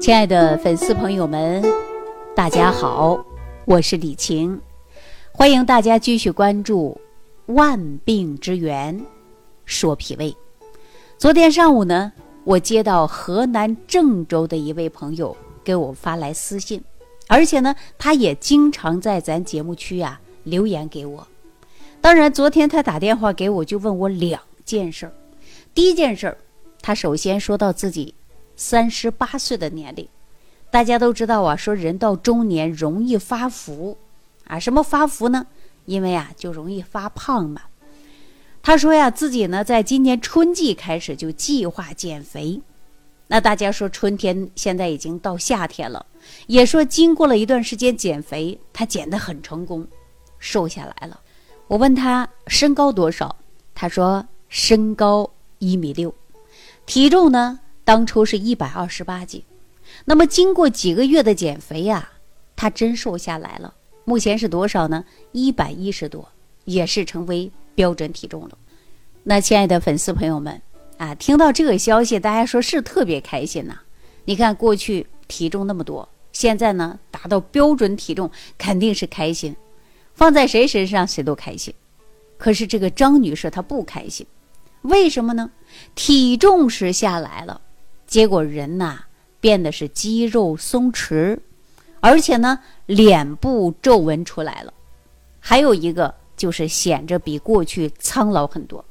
亲爱的粉丝朋友们，大家好，我是李晴，欢迎大家继续关注《万病之源说脾胃》。昨天上午呢，我接到河南郑州的一位朋友给我发来私信，而且呢，他也经常在咱节目区啊留言给我。当然，昨天他打电话给我，就问我两件事儿。第一件事儿，他首先说到自己。三十八岁的年龄，大家都知道啊，说人到中年容易发福，啊，什么发福呢？因为啊，就容易发胖嘛。他说呀，自己呢，在今年春季开始就计划减肥。那大家说，春天现在已经到夏天了，也说经过了一段时间减肥，他减得很成功，瘦下来了。我问他身高多少，他说身高一米六，体重呢？当初是一百二十八斤，那么经过几个月的减肥呀，他真瘦下来了。目前是多少呢？一百一十多，也是成为标准体重了。那亲爱的粉丝朋友们啊，听到这个消息，大家说是特别开心呐。你看过去体重那么多，现在呢达到标准体重，肯定是开心。放在谁身上谁都开心。可是这个张女士她不开心，为什么呢？体重是下来了。结果人呐变得是肌肉松弛，而且呢脸部皱纹出来了，还有一个就是显着比过去苍老很多。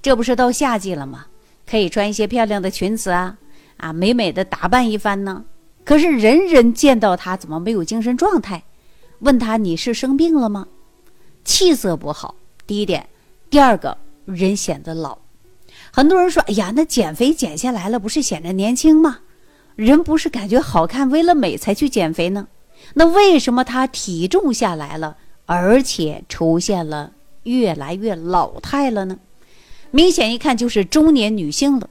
这不是到夏季了吗？可以穿一些漂亮的裙子啊啊，美美的打扮一番呢。可是人人见到他怎么没有精神状态？问他你是生病了吗？气色不好，第一点，第二个人显得老。很多人说：“哎呀，那减肥减下来了，不是显得年轻吗？人不是感觉好看，为了美才去减肥呢？那为什么他体重下来了，而且出现了越来越老态了呢？明显一看就是中年女性了。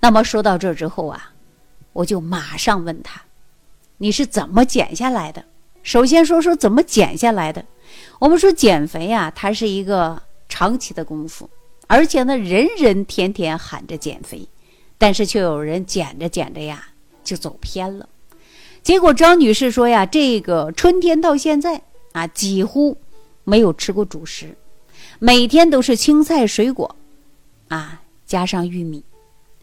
那么说到这之后啊，我就马上问他：你是怎么减下来的？首先说说怎么减下来的。我们说减肥啊，它是一个长期的功夫。”而且呢，人人天天喊着减肥，但是却有人减着减着呀就走偏了。结果张女士说呀，这个春天到现在啊，几乎没有吃过主食，每天都是青菜水果，啊加上玉米，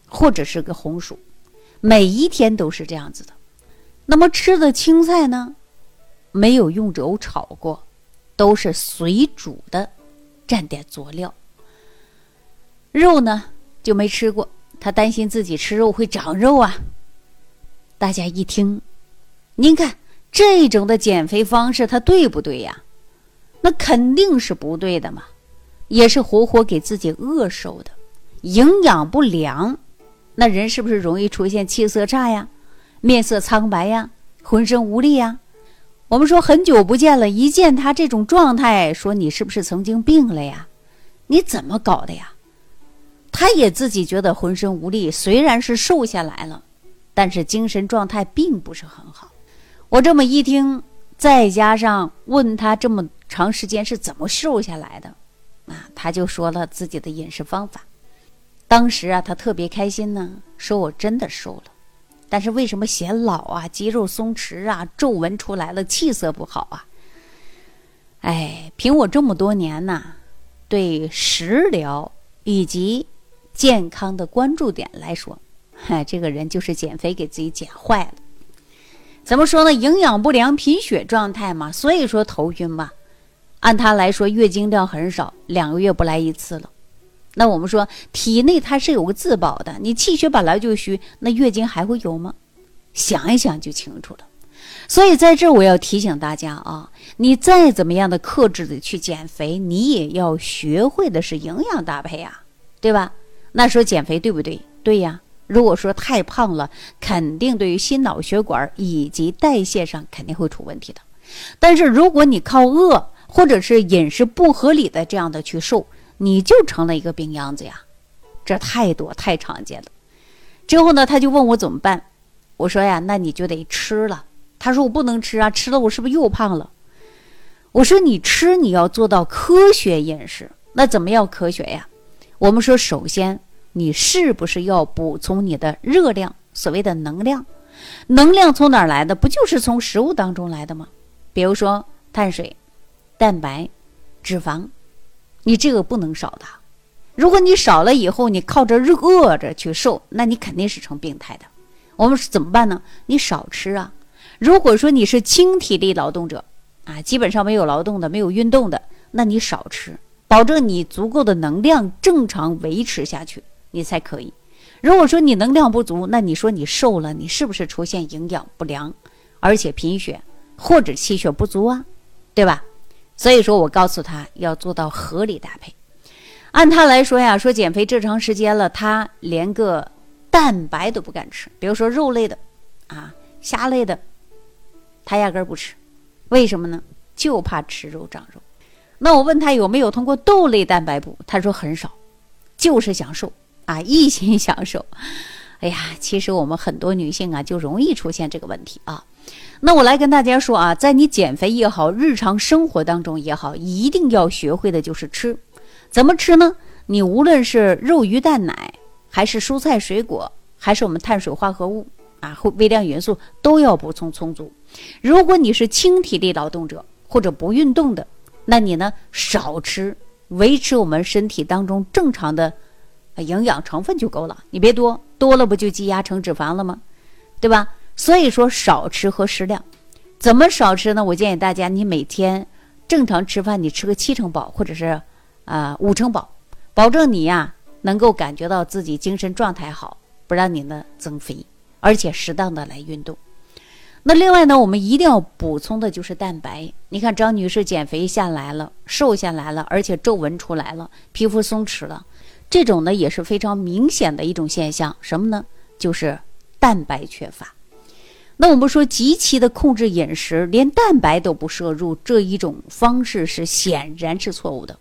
或者是个红薯，每一天都是这样子的。那么吃的青菜呢，没有用油炒过，都是水煮的，蘸点佐料。肉呢就没吃过，他担心自己吃肉会长肉啊。大家一听，您看这种的减肥方式，它对不对呀？那肯定是不对的嘛，也是活活给自己饿瘦的，营养不良，那人是不是容易出现气色差呀、面色苍白呀、浑身无力呀？我们说很久不见了，一见他这种状态，说你是不是曾经病了呀？你怎么搞的呀？他也自己觉得浑身无力，虽然是瘦下来了，但是精神状态并不是很好。我这么一听，再加上问他这么长时间是怎么瘦下来的，啊，他就说了自己的饮食方法。当时啊，他特别开心呢，说我真的瘦了，但是为什么显老啊，肌肉松弛啊，皱纹出来了，气色不好啊？哎，凭我这么多年呐，对食疗以及健康的关注点来说，嗨，这个人就是减肥给自己减坏了。怎么说呢？营养不良、贫血状态嘛，所以说头晕嘛。按他来说，月经量很少，两个月不来一次了。那我们说，体内它是有个自保的，你气血本来就虚，那月经还会有吗？想一想就清楚了。所以在这我要提醒大家啊，你再怎么样的克制的去减肥，你也要学会的是营养搭配啊，对吧？那说减肥对不对？对呀。如果说太胖了，肯定对于心脑血管以及代谢上肯定会出问题的。但是如果你靠饿或者是饮食不合理的这样的去瘦，你就成了一个病秧子呀。这太多太常见了。之后呢，他就问我怎么办？我说呀，那你就得吃了。他说我不能吃啊，吃了我是不是又胖了？我说你吃你要做到科学饮食，那怎么要科学呀？我们说，首先你是不是要补充你的热量，所谓的能量？能量从哪儿来的？不就是从食物当中来的吗？比如说碳水、蛋白、脂肪，你这个不能少的。如果你少了以后，你靠着饿着去瘦，那你肯定是成病态的。我们怎么办呢？你少吃啊。如果说你是轻体力劳动者啊，基本上没有劳动的、没有运动的，那你少吃，保证你足够的能量正常维持下去，你才可以。如果说你能量不足，那你说你瘦了，你是不是出现营养不良，而且贫血或者气血不足啊？对吧？所以说我告诉他要做到合理搭配。按他来说呀，说减肥这长时间了，他连个蛋白都不敢吃，比如说肉类的，啊，虾类的，他压根儿不吃，为什么呢？就怕吃肉长肉。那我问他有没有通过豆类蛋白补，他说很少，就是想瘦啊，一心想瘦。哎呀，其实我们很多女性啊，就容易出现这个问题啊。那我来跟大家说啊，在你减肥也好，日常生活当中也好，一定要学会的就是吃。怎么吃呢？你无论是肉、鱼、蛋、奶，还是蔬菜、水果，还是我们碳水化合物啊，或微量元素，都要补充充足。如果你是轻体力劳动者或者不运动的，那你呢少吃，维持我们身体当中正常的营养成分就够了。你别多，多了不就积压成脂肪了吗？对吧？所以说少吃和适量。怎么少吃呢？我建议大家，你每天正常吃饭，你吃个七成饱，或者是。啊，五成饱，保证你呀能够感觉到自己精神状态好，不让你呢增肥，而且适当的来运动。那另外呢，我们一定要补充的就是蛋白。你看张女士减肥下来了，瘦下来了，而且皱纹出来了，皮肤松弛了，这种呢也是非常明显的一种现象。什么呢？就是蛋白缺乏。那我们说极其的控制饮食，连蛋白都不摄入，这一种方式是显然是错误的。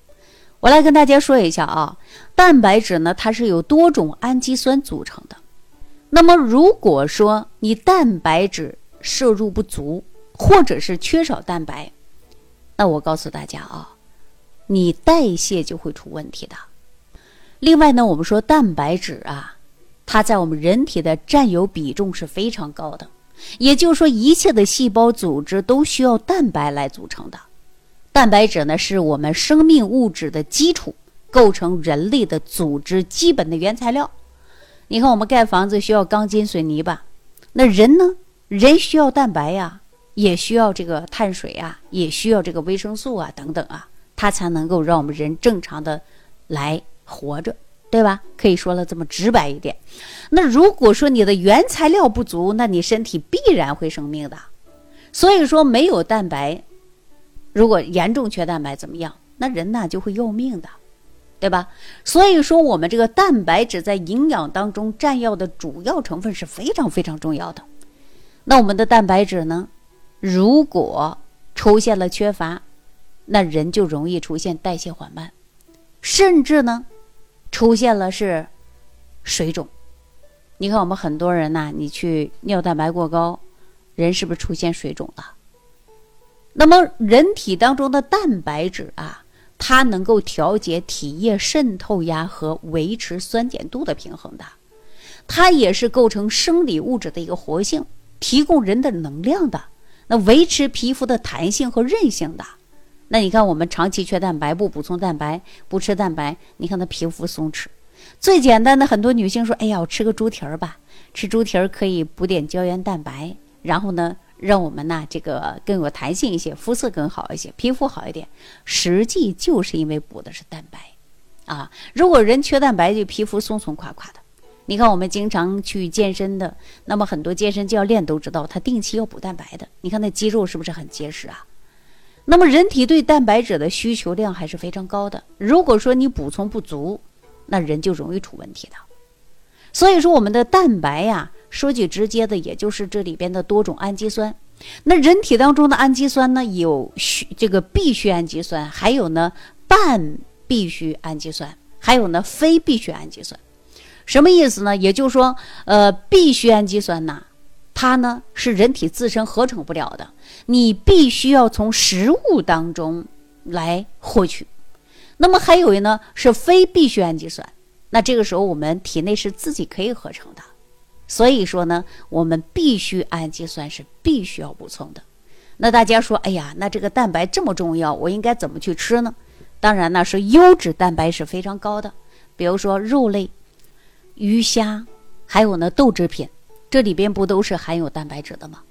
我来跟大家说一下啊，蛋白质呢，它是由多种氨基酸组成的。那么，如果说你蛋白质摄入不足，或者是缺少蛋白，那我告诉大家啊，你代谢就会出问题的。另外呢，我们说蛋白质啊，它在我们人体的占有比重是非常高的，也就是说，一切的细胞组织都需要蛋白来组成的。蛋白质呢，是我们生命物质的基础，构成人类的组织基本的原材料。你看，我们盖房子需要钢筋水泥吧？那人呢？人需要蛋白呀，也需要这个碳水啊，也需要这个维生素啊，等等啊，它才能够让我们人正常的来活着，对吧？可以说了这么直白一点。那如果说你的原材料不足，那你身体必然会生病的。所以说，没有蛋白。如果严重缺蛋白怎么样？那人呢就会要命的，对吧？所以说，我们这个蛋白质在营养当中占要的主要成分是非常非常重要的。那我们的蛋白质呢，如果出现了缺乏，那人就容易出现代谢缓慢，甚至呢，出现了是水肿。你看我们很多人呐，你去尿蛋白过高，人是不是出现水肿了？那么，人体当中的蛋白质啊，它能够调节体液渗透压和维持酸碱度的平衡的，它也是构成生理物质的一个活性，提供人的能量的，那维持皮肤的弹性和韧性的。那你看，我们长期缺蛋白，不补充蛋白，不吃蛋白，你看那皮肤松弛。最简单的，很多女性说：“哎呀，我吃个猪蹄儿吧，吃猪蹄儿可以补点胶原蛋白，然后呢。”让我们呢，这个更有弹性一些，肤色更好一些，皮肤好一点。实际就是因为补的是蛋白，啊，如果人缺蛋白，就皮肤松松垮垮的。你看我们经常去健身的，那么很多健身教练都知道，他定期要补蛋白的。你看那肌肉是不是很结实啊？那么人体对蛋白质的需求量还是非常高的。如果说你补充不足，那人就容易出问题的。所以说我们的蛋白呀。说句直接的，也就是这里边的多种氨基酸。那人体当中的氨基酸呢，有需这个必需氨基酸，还有呢半必需氨基酸，还有呢非必需氨基酸。什么意思呢？也就是说，呃，必需氨基酸呐，它呢是人体自身合成不了的，你必须要从食物当中来获取。那么还有呢是非必需氨基酸，那这个时候我们体内是自己可以合成的。所以说呢，我们必须氨基酸是必须要补充的。那大家说，哎呀，那这个蛋白这么重要，我应该怎么去吃呢？当然呢，是优质蛋白是非常高的，比如说肉类、鱼虾，还有呢豆制品，这里边不都是含有蛋白质的吗？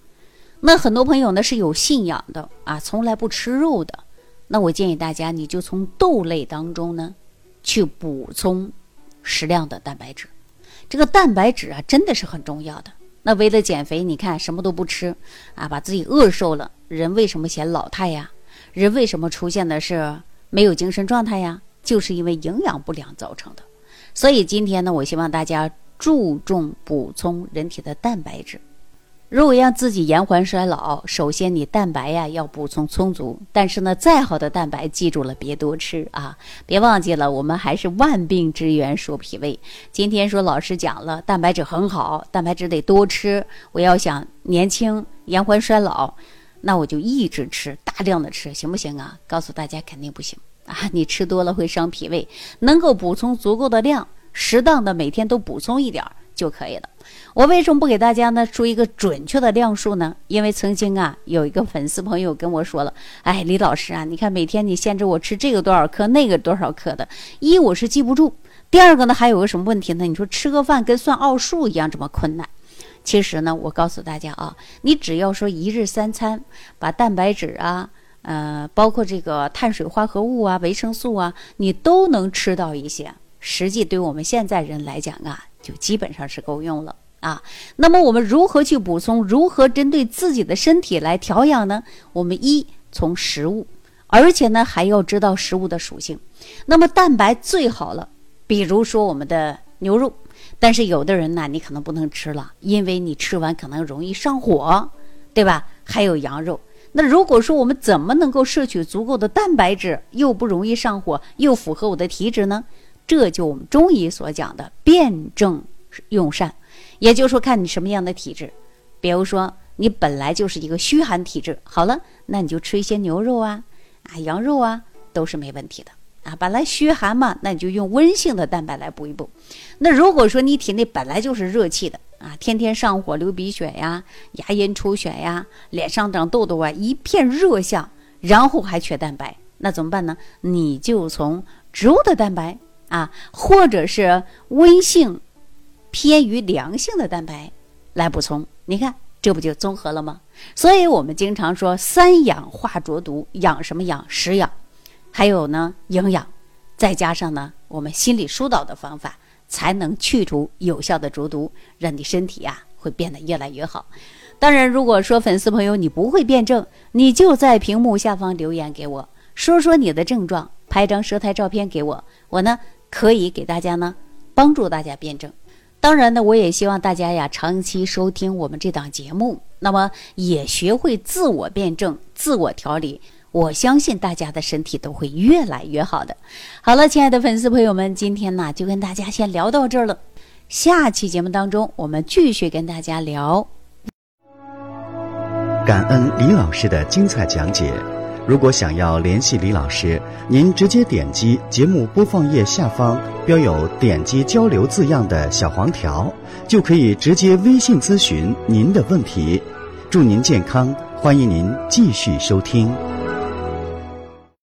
那很多朋友呢是有信仰的啊，从来不吃肉的，那我建议大家，你就从豆类当中呢去补充适量的蛋白质。这个蛋白质啊，真的是很重要的。那为了减肥，你看什么都不吃啊，把自己饿瘦了。人为什么显老态呀？人为什么出现的是没有精神状态呀？就是因为营养不良造成的。所以今天呢，我希望大家注重补充人体的蛋白质。如果让自己延缓衰老，首先你蛋白呀要补充充足。但是呢，再好的蛋白，记住了别多吃啊！别忘记了，我们还是万病之源说脾胃。今天说老师讲了，蛋白质很好，蛋白质得多吃。我要想年轻延缓衰老，那我就一直吃，大量的吃，行不行啊？告诉大家肯定不行啊！你吃多了会伤脾胃，能够补充足够的量，适当的每天都补充一点儿。就可以了。我为什么不给大家呢出一个准确的量数呢？因为曾经啊有一个粉丝朋友跟我说了，哎，李老师啊，你看每天你限制我吃这个多少克，那个多少克的，一我是记不住，第二个呢还有个什么问题呢？你说吃个饭跟算奥数一样这么困难。其实呢，我告诉大家啊，你只要说一日三餐，把蛋白质啊，呃，包括这个碳水化合物啊、维生素啊，你都能吃到一些。实际对我们现在人来讲啊，就基本上是够用了啊。那么我们如何去补充？如何针对自己的身体来调养呢？我们一从食物，而且呢还要知道食物的属性。那么蛋白最好了，比如说我们的牛肉，但是有的人呢，你可能不能吃了，因为你吃完可能容易上火，对吧？还有羊肉。那如果说我们怎么能够摄取足够的蛋白质，又不容易上火，又符合我的体质呢？这就我们中医所讲的辨证用膳，也就是说看你什么样的体质。比如说你本来就是一个虚寒体质，好了，那你就吃一些牛肉啊、啊羊肉啊，都是没问题的啊。本来虚寒嘛，那你就用温性的蛋白来补一补。那如果说你体内本来就是热气的啊，天天上火、流鼻血呀、牙龈出血呀、脸上长痘痘啊，一片热象，然后还缺蛋白，那怎么办呢？你就从植物的蛋白。啊，或者是温性偏于凉性的蛋白来补充，你看这不就综合了吗？所以我们经常说三养化浊毒，养什么养？食养，还有呢营养，再加上呢我们心理疏导的方法，才能去除有效的浊毒，让你身体呀会变得越来越好。当然，如果说粉丝朋友你不会辩证，你就在屏幕下方留言给我，说说你的症状，拍张舌苔照片给我，我呢。可以给大家呢，帮助大家辩证。当然呢，我也希望大家呀，长期收听我们这档节目，那么也学会自我辩证、自我调理。我相信大家的身体都会越来越好的。好了，亲爱的粉丝朋友们，今天呢就跟大家先聊到这儿了。下期节目当中，我们继续跟大家聊。感恩李老师的精彩讲解。如果想要联系李老师，您直接点击节目播放页下方标有“点击交流”字样的小黄条，就可以直接微信咨询您的问题。祝您健康，欢迎您继续收听。